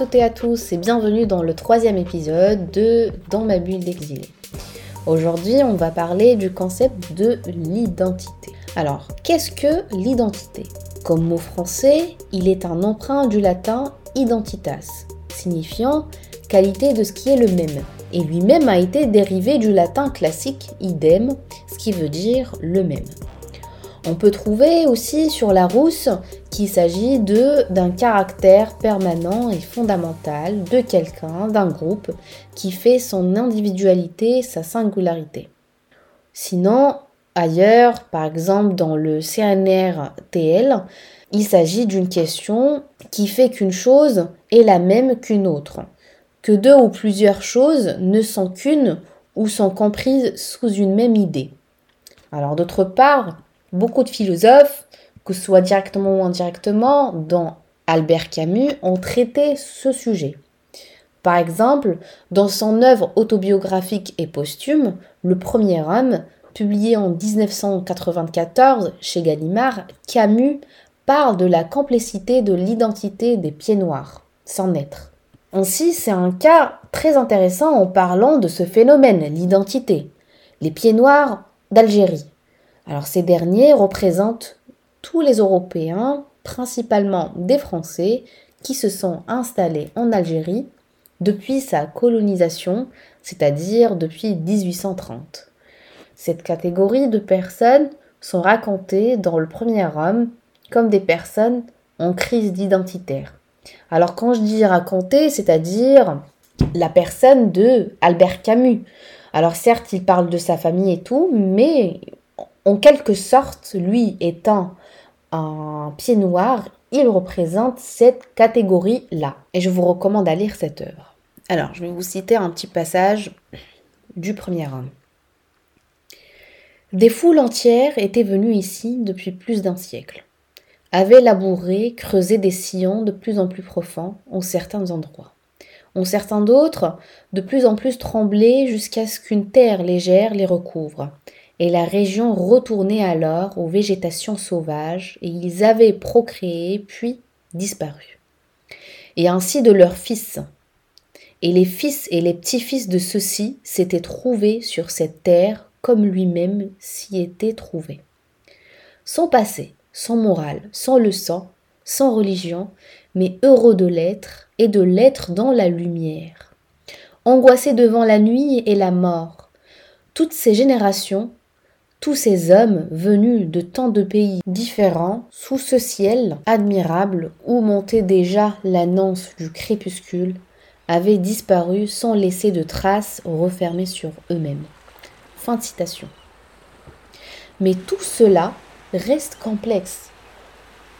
toutes et à tous et bienvenue dans le troisième épisode de Dans ma bulle d'exil. Aujourd'hui, on va parler du concept de l'identité. Alors, qu'est-ce que l'identité? Comme mot français, il est un emprunt du latin identitas, signifiant qualité de ce qui est le même. Et lui-même a été dérivé du latin classique idem, ce qui veut dire le même. On peut trouver aussi sur la rousse qu'il s'agit de d'un caractère permanent et fondamental de quelqu'un, d'un groupe, qui fait son individualité, sa singularité. Sinon, ailleurs, par exemple dans le CNR-TL, il s'agit d'une question qui fait qu'une chose est la même qu'une autre, que deux ou plusieurs choses ne sont qu'une ou sont comprises sous une même idée. Alors d'autre part, Beaucoup de philosophes, que ce soit directement ou indirectement, dont Albert Camus, ont traité ce sujet. Par exemple, dans son œuvre autobiographique et posthume, Le premier homme, publié en 1994 chez Gallimard, Camus parle de la complexité de l'identité des pieds noirs, sans être. Ainsi, c'est un cas très intéressant en parlant de ce phénomène, l'identité. Les pieds noirs d'Algérie. Alors ces derniers représentent tous les Européens, principalement des Français, qui se sont installés en Algérie depuis sa colonisation, c'est-à-dire depuis 1830. Cette catégorie de personnes sont racontées dans le premier homme comme des personnes en crise d'identitaire. Alors quand je dis raconter, c'est-à-dire la personne de Albert Camus. Alors certes, il parle de sa famille et tout, mais en quelque sorte, lui étant un pied noir, il représente cette catégorie-là. Et je vous recommande à lire cette œuvre. Alors, je vais vous citer un petit passage du premier homme. Des foules entières étaient venues ici depuis plus d'un siècle, avaient labouré, creusé des sillons de plus en plus profonds en certains endroits. En certains d'autres, de plus en plus tremblé jusqu'à ce qu'une terre légère les recouvre, et la région retournait alors aux végétations sauvages, et ils avaient procréé puis disparu. Et ainsi de leurs fils. Et les fils et les petits-fils de ceux-ci s'étaient trouvés sur cette terre comme lui-même s'y était trouvé. Sans passé, sans morale, sans leçon, sans religion, mais heureux de l'être et de l'être dans la lumière. Angoissé devant la nuit et la mort, toutes ces générations tous ces hommes venus de tant de pays différents, sous ce ciel admirable où montait déjà l'annonce du crépuscule, avaient disparu sans laisser de traces refermées sur eux-mêmes. Fin de citation. Mais tout cela reste complexe.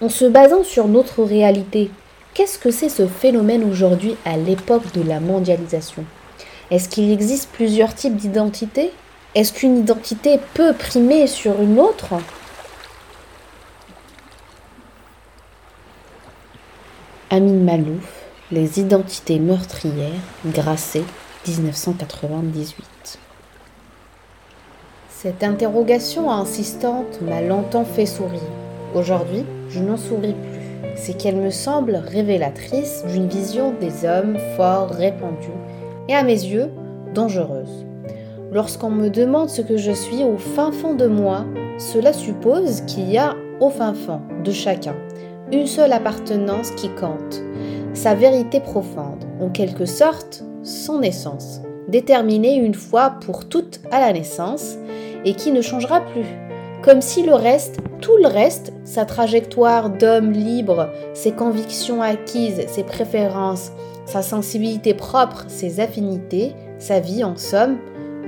En se basant sur notre réalité, qu'est-ce que c'est ce phénomène aujourd'hui à l'époque de la mondialisation? Est-ce qu'il existe plusieurs types d'identités? Est-ce qu'une identité peut primer sur une autre? Amin Malouf, Les identités meurtrières, Grasset, 1998. Cette interrogation insistante m'a longtemps fait sourire. Aujourd'hui, je n'en souris plus. C'est qu'elle me semble révélatrice d'une vision des hommes forts répandus et à mes yeux dangereuse. Lorsqu'on me demande ce que je suis au fin fond de moi, cela suppose qu'il y a au fin fond de chacun une seule appartenance qui compte, sa vérité profonde, en quelque sorte son essence, déterminée une fois pour toutes à la naissance et qui ne changera plus. Comme si le reste, tout le reste, sa trajectoire d'homme libre, ses convictions acquises, ses préférences, sa sensibilité propre, ses affinités, sa vie en somme,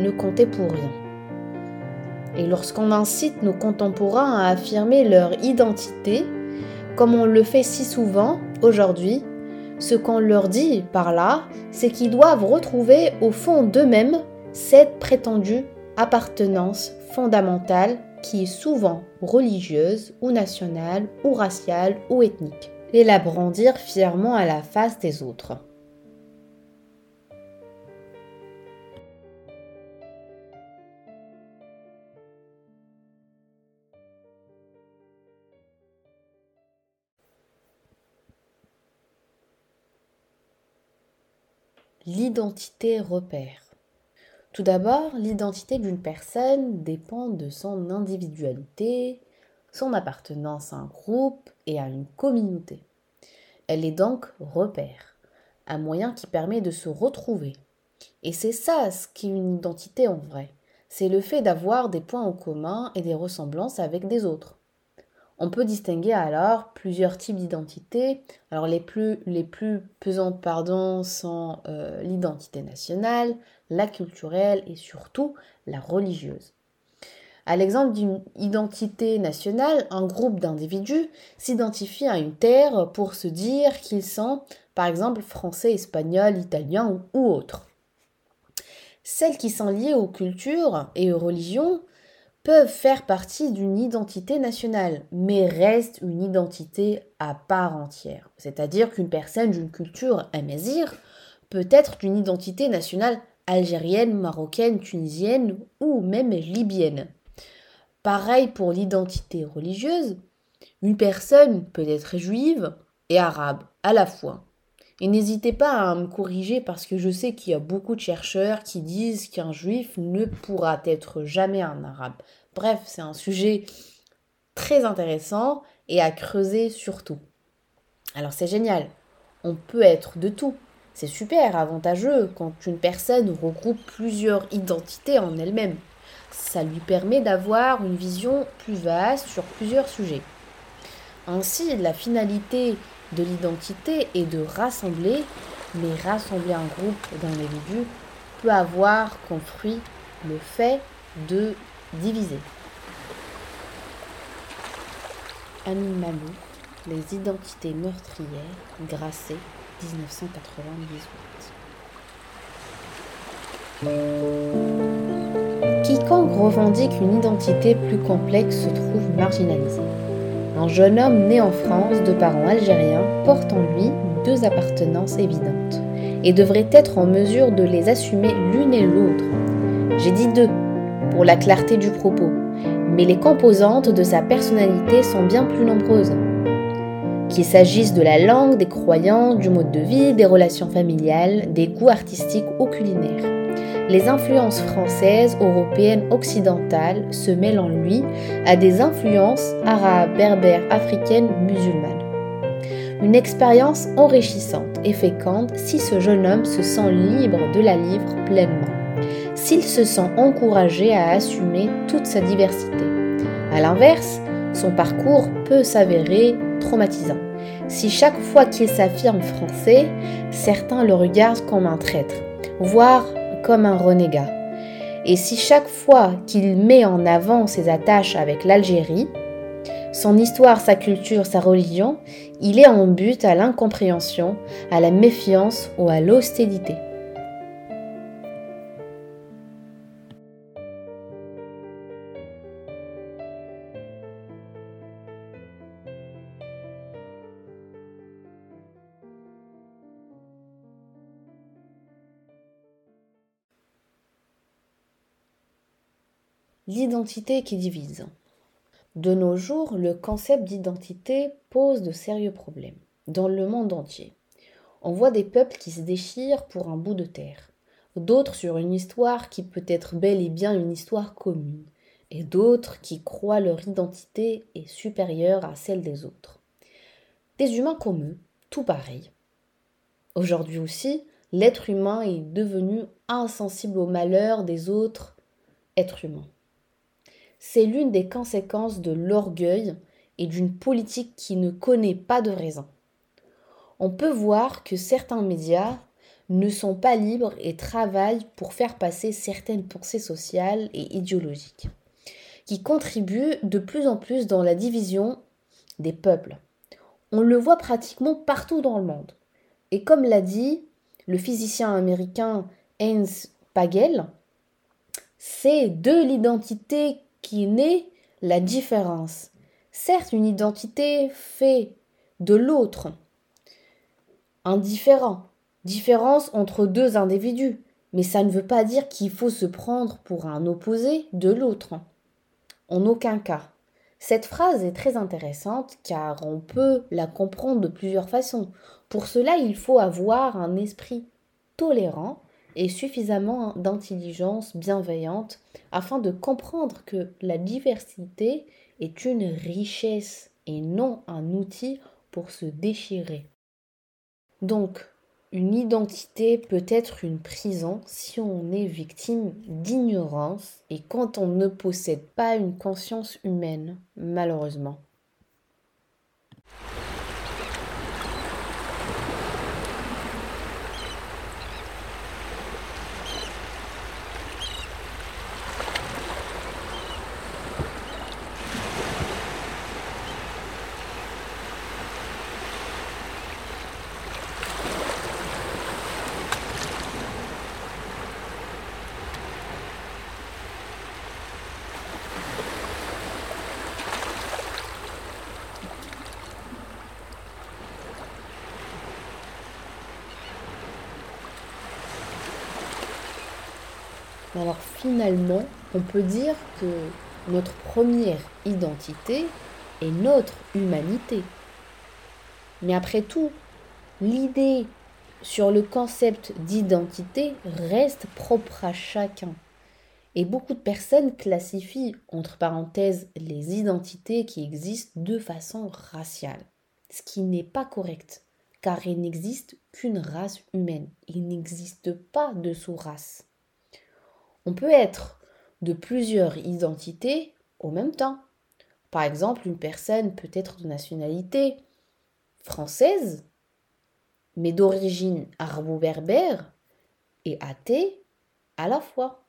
ne comptait pour rien. Et lorsqu'on incite nos contemporains à affirmer leur identité, comme on le fait si souvent aujourd'hui, ce qu'on leur dit par là, c'est qu'ils doivent retrouver au fond d'eux-mêmes cette prétendue appartenance fondamentale qui est souvent religieuse ou nationale ou raciale ou ethnique, et la brandir fièrement à la face des autres. L'identité repère. Tout d'abord, l'identité d'une personne dépend de son individualité, son appartenance à un groupe et à une communauté. Elle est donc repère, un moyen qui permet de se retrouver. Et c'est ça ce qu'est une identité en vrai. C'est le fait d'avoir des points en commun et des ressemblances avec des autres. On peut distinguer alors plusieurs types d'identités. Alors les plus, pesantes pardon, sont euh, l'identité nationale, la culturelle et surtout la religieuse. À l'exemple d'une identité nationale, un groupe d'individus s'identifie à une terre pour se dire qu'ils sont, par exemple, français, espagnol, italien ou autres. Celles qui sont liées aux cultures et aux religions peuvent faire partie d'une identité nationale, mais restent une identité à part entière. C'est-à-dire qu'une personne d'une culture amazir peut être d'une identité nationale algérienne, marocaine, tunisienne ou même libyenne. Pareil pour l'identité religieuse, une personne peut être juive et arabe à la fois. Et n'hésitez pas à me corriger parce que je sais qu'il y a beaucoup de chercheurs qui disent qu'un juif ne pourra être jamais un arabe. Bref, c'est un sujet très intéressant et à creuser surtout. Alors c'est génial, on peut être de tout. C'est super avantageux quand une personne regroupe plusieurs identités en elle-même. Ça lui permet d'avoir une vision plus vaste sur plusieurs sujets. Ainsi, la finalité de l'identité est de rassembler, mais rassembler un groupe d'individus peut avoir comme fruit le fait de diviser. Amin Malou, Les identités meurtrières, Grasset, 1998. Quiconque revendique une identité plus complexe se trouve marginalisé. Un jeune homme né en France de parents algériens porte en lui deux appartenances évidentes et devrait être en mesure de les assumer l'une et l'autre. J'ai dit deux, pour la clarté du propos, mais les composantes de sa personnalité sont bien plus nombreuses. Qu'il s'agisse de la langue, des croyances, du mode de vie, des relations familiales, des goûts artistiques ou culinaires. Les influences françaises, européennes, occidentales se mêlent en lui à des influences arabes, berbères, africaines, musulmanes. Une expérience enrichissante et féconde si ce jeune homme se sent libre de la livre pleinement, s'il se sent encouragé à assumer toute sa diversité. A l'inverse, son parcours peut s'avérer traumatisant. Si chaque fois qu'il s'affirme français, certains le regardent comme un traître, voire comme un renégat. Et si chaque fois qu'il met en avant ses attaches avec l'Algérie, son histoire, sa culture, sa religion, il est en but à l'incompréhension, à la méfiance ou à l'hostilité. L'identité qui divise. De nos jours, le concept d'identité pose de sérieux problèmes dans le monde entier. On voit des peuples qui se déchirent pour un bout de terre, d'autres sur une histoire qui peut être bel et bien une histoire commune, et d'autres qui croient leur identité est supérieure à celle des autres. Des humains comme eux, tout pareil. Aujourd'hui aussi, l'être humain est devenu insensible au malheur des autres êtres humains c'est l'une des conséquences de l'orgueil et d'une politique qui ne connaît pas de raison. On peut voir que certains médias ne sont pas libres et travaillent pour faire passer certaines pensées sociales et idéologiques, qui contribuent de plus en plus dans la division des peuples. On le voit pratiquement partout dans le monde. Et comme l'a dit le physicien américain Heinz Pagel, c'est de l'identité qui naît la différence. Certes, une identité fait de l'autre un différent, différence entre deux individus, mais ça ne veut pas dire qu'il faut se prendre pour un opposé de l'autre. En aucun cas. Cette phrase est très intéressante car on peut la comprendre de plusieurs façons. Pour cela, il faut avoir un esprit tolérant et suffisamment d'intelligence bienveillante afin de comprendre que la diversité est une richesse et non un outil pour se déchirer. Donc, une identité peut être une prison si on est victime d'ignorance et quand on ne possède pas une conscience humaine, malheureusement. Alors finalement, on peut dire que notre première identité est notre humanité. Mais après tout, l'idée sur le concept d'identité reste propre à chacun. Et beaucoup de personnes classifient, entre parenthèses, les identités qui existent de façon raciale. Ce qui n'est pas correct, car il n'existe qu'une race humaine. Il n'existe pas de sous-race. On peut être de plusieurs identités au même temps. Par exemple, une personne peut être de nationalité française, mais d'origine arabo-berbère et athée à la fois.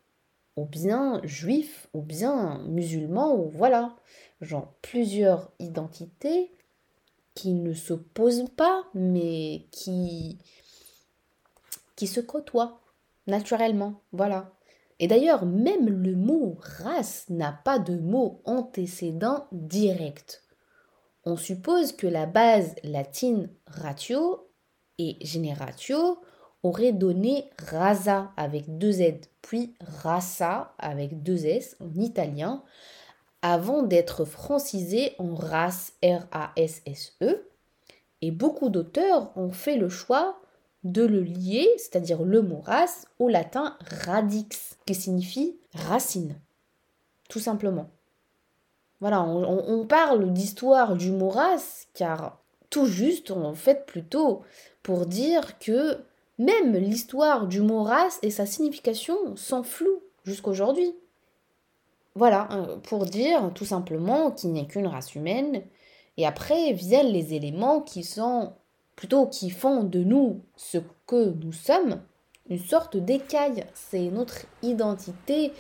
Ou bien juif, ou bien musulman, ou voilà. Genre plusieurs identités qui ne s'opposent pas, mais qui, qui se côtoient naturellement. Voilà. Et d'ailleurs, même le mot race n'a pas de mot antécédent direct. On suppose que la base latine ratio et generatio aurait donné rasa avec deux Z, puis rasa avec deux S en italien, avant d'être francisé en race R-A-S-S-E. Et beaucoup d'auteurs ont fait le choix de le lier, c'est-à-dire le mot race, au latin radix, qui signifie racine, tout simplement. Voilà, on, parle d'histoire du mot race, car tout juste, en fait, plutôt pour dire que même l'histoire du mot race et sa signification sont floues jusqu'aujourd'hui. Voilà, hein, pour dire tout simplement qu'il n'est qu'une race humaine. Et après viennent les éléments qui sont plutôt qui font de nous ce que nous sommes, une sorte d'écaille. C'est notre identité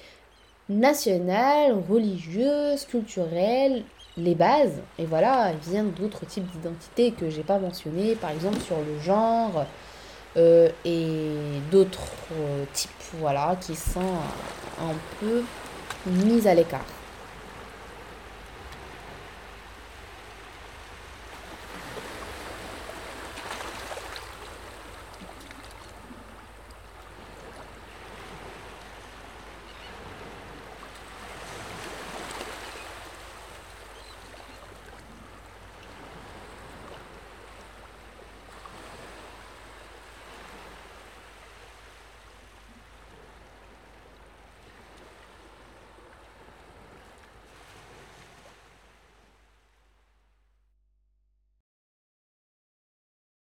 nationale, religieuse, culturelle, les bases. Et voilà, viennent d'autres types d'identités que j'ai pas mentionnées, par exemple sur le genre euh, et d'autres euh, types, voilà, qui sont un peu mis à l'écart.